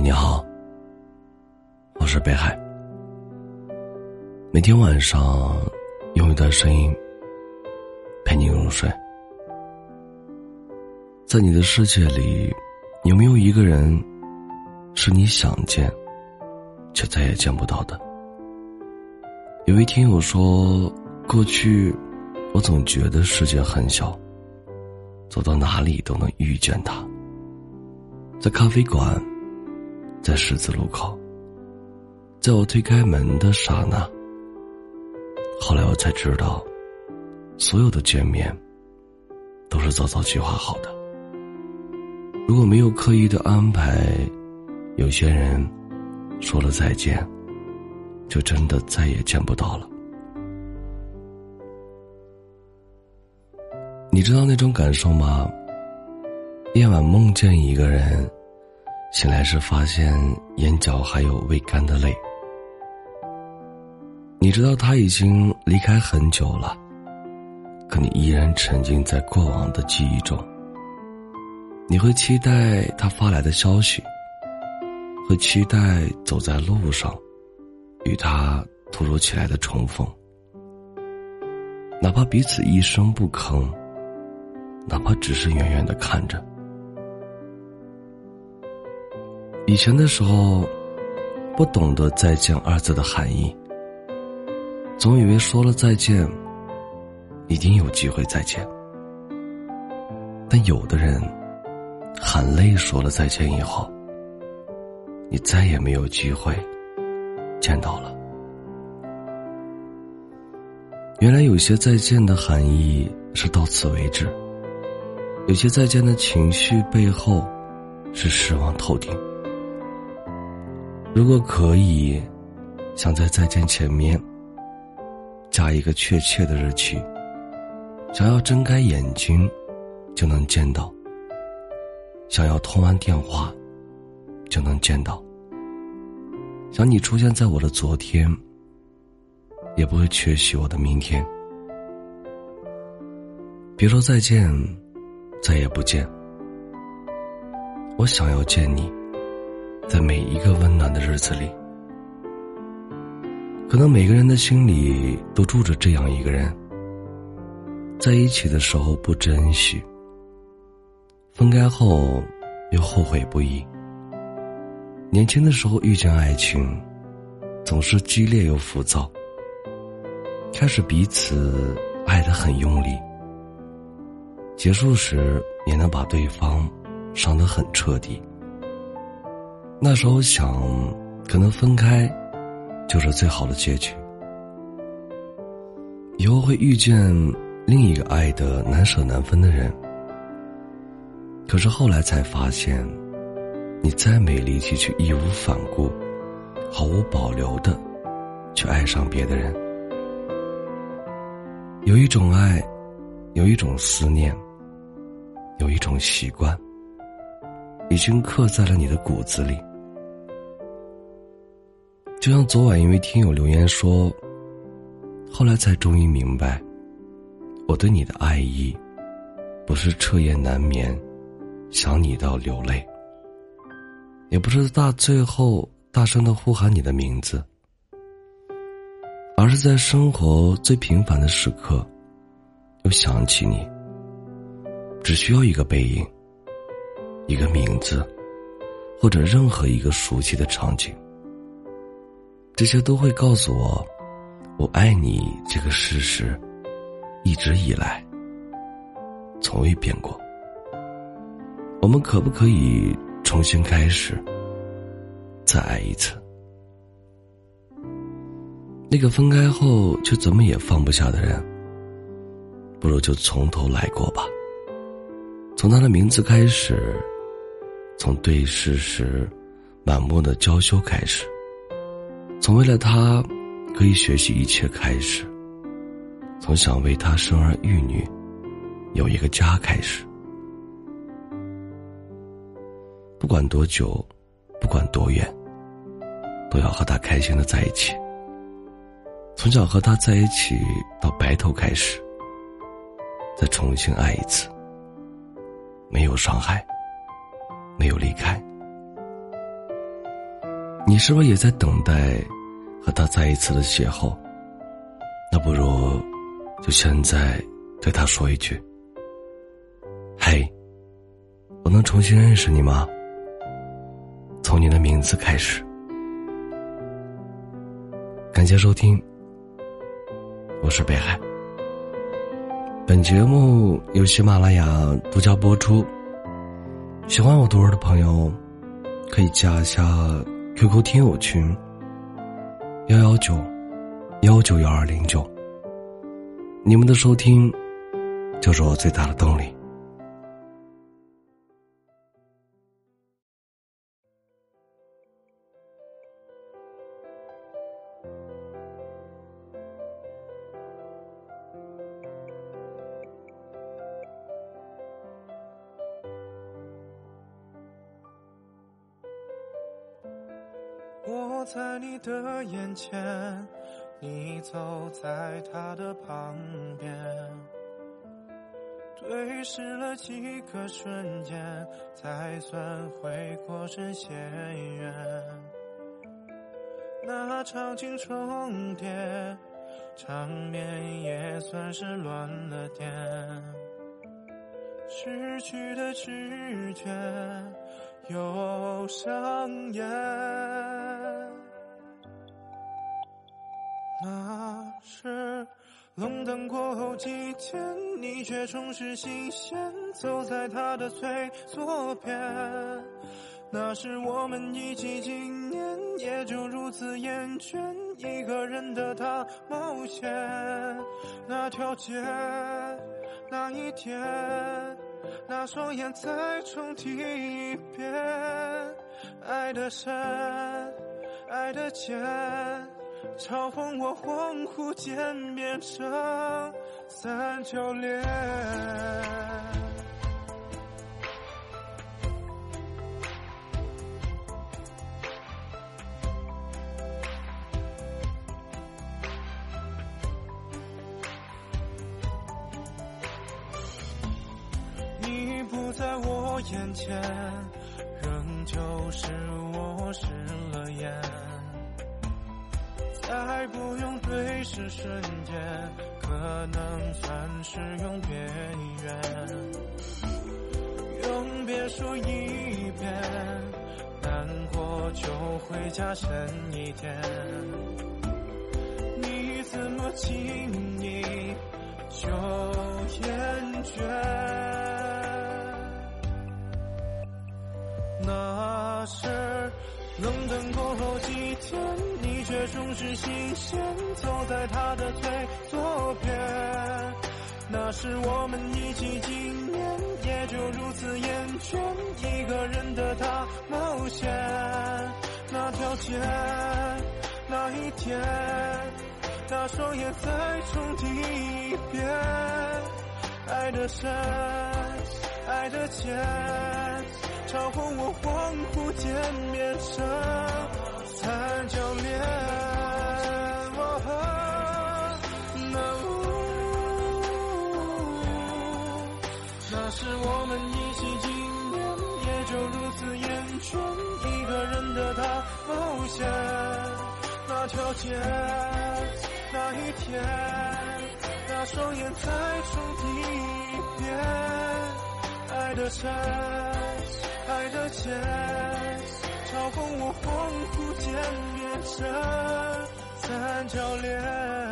你好，我是北海。每天晚上用一段声音陪你入睡。在你的世界里，有没有一个人是你想见却再也见不到的？有位听友说，过去我总觉得世界很小，走到哪里都能遇见他，在咖啡馆。在十字路口，在我推开门的刹那，后来我才知道，所有的见面都是早早计划好的。如果没有刻意的安排，有些人说了再见，就真的再也见不到了。你知道那种感受吗？夜晚梦见一个人。醒来时发现眼角还有未干的泪，你知道他已经离开很久了，可你依然沉浸在过往的记忆中。你会期待他发来的消息，会期待走在路上，与他突如其来的重逢，哪怕彼此一声不吭，哪怕只是远远的看着。以前的时候，不懂得“再见”二字的含义，总以为说了再见，一定有机会再见。但有的人，含泪说了再见以后，你再也没有机会见到了。原来有些再见的含义是到此为止，有些再见的情绪背后是失望透顶。如果可以，想在再见前面加一个确切的日期，想要睁开眼睛就能见到，想要通完电话就能见到，想你出现在我的昨天，也不会缺席我的明天。别说再见，再也不见，我想要见你。在每一个温暖的日子里，可能每个人的心里都住着这样一个人。在一起的时候不珍惜，分开后又后悔不已。年轻的时候遇见爱情，总是激烈又浮躁。开始彼此爱得很用力，结束时也能把对方伤得很彻底。那时候想，可能分开就是最好的结局。以后会遇见另一个爱的难舍难分的人。可是后来才发现，你再没力气去义无反顾、毫无保留的去爱上别的人。有一种爱，有一种思念，有一种习惯，已经刻在了你的骨子里。就像昨晚一位听友留言说，后来才终于明白，我对你的爱意，不是彻夜难眠，想你到流泪，也不是大最后大声的呼喊你的名字，而是在生活最平凡的时刻，又想起你。只需要一个背影，一个名字，或者任何一个熟悉的场景。这些都会告诉我，我爱你这个事实，一直以来从未变过。我们可不可以重新开始，再爱一次？那个分开后却怎么也放不下的人，不如就从头来过吧。从他的名字开始，从对视时满目的娇羞开始。从为了他可以学习一切开始，从想为他生儿育女、有一个家开始，不管多久，不管多远，都要和他开心的在一起。从小和他在一起到白头开始，再重新爱一次，没有伤害，没有离开，你是否也在等待和他再一次的邂逅？那不如就现在对他说一句：“嘿，我能重新认识你吗？从你的名字开始。”感谢收听，我是北海。本节目由喜马拉雅独家播出。喜欢我读文的朋友，可以加一下 QQ 听友群：幺幺九幺九幺二零九。你们的收听，就是我最大的动力。我在你的眼前，你走在他的旁边，对视了几个瞬间，才算回过神，血缘。那场景重叠，场面也算是乱了点，失去的知觉。又上演。那是冷淡过后几天，你却重拾新鲜，走在他的最左边。那是我们一起几年，也就如此厌倦，一个人的他冒险。那条街，那一天。那双眼再重提一遍，爱的深，爱的浅，嘲讽我恍惚间变成三角恋。你不在我眼前，仍旧是我湿了眼。在不用对视瞬间，可能算是永别远。永别说一遍，难过就会加深一点。你怎么轻易就厌倦？那是冷淡过后几天，你却重拾新鲜，走在他的最左边。那是我们一起几年，也就如此厌倦，一个人的他冒险。那条街，那一天，那双眼再重提一遍，爱的深，爱的浅。嘲讽我恍惚间变成三角恋，那那是我们一起几年，也就如此厌倦，一个人的大冒险。那条街，那一天，那双眼再重提一遍，爱的深。爱的浅，嘲讽我恍惚间变成三角恋。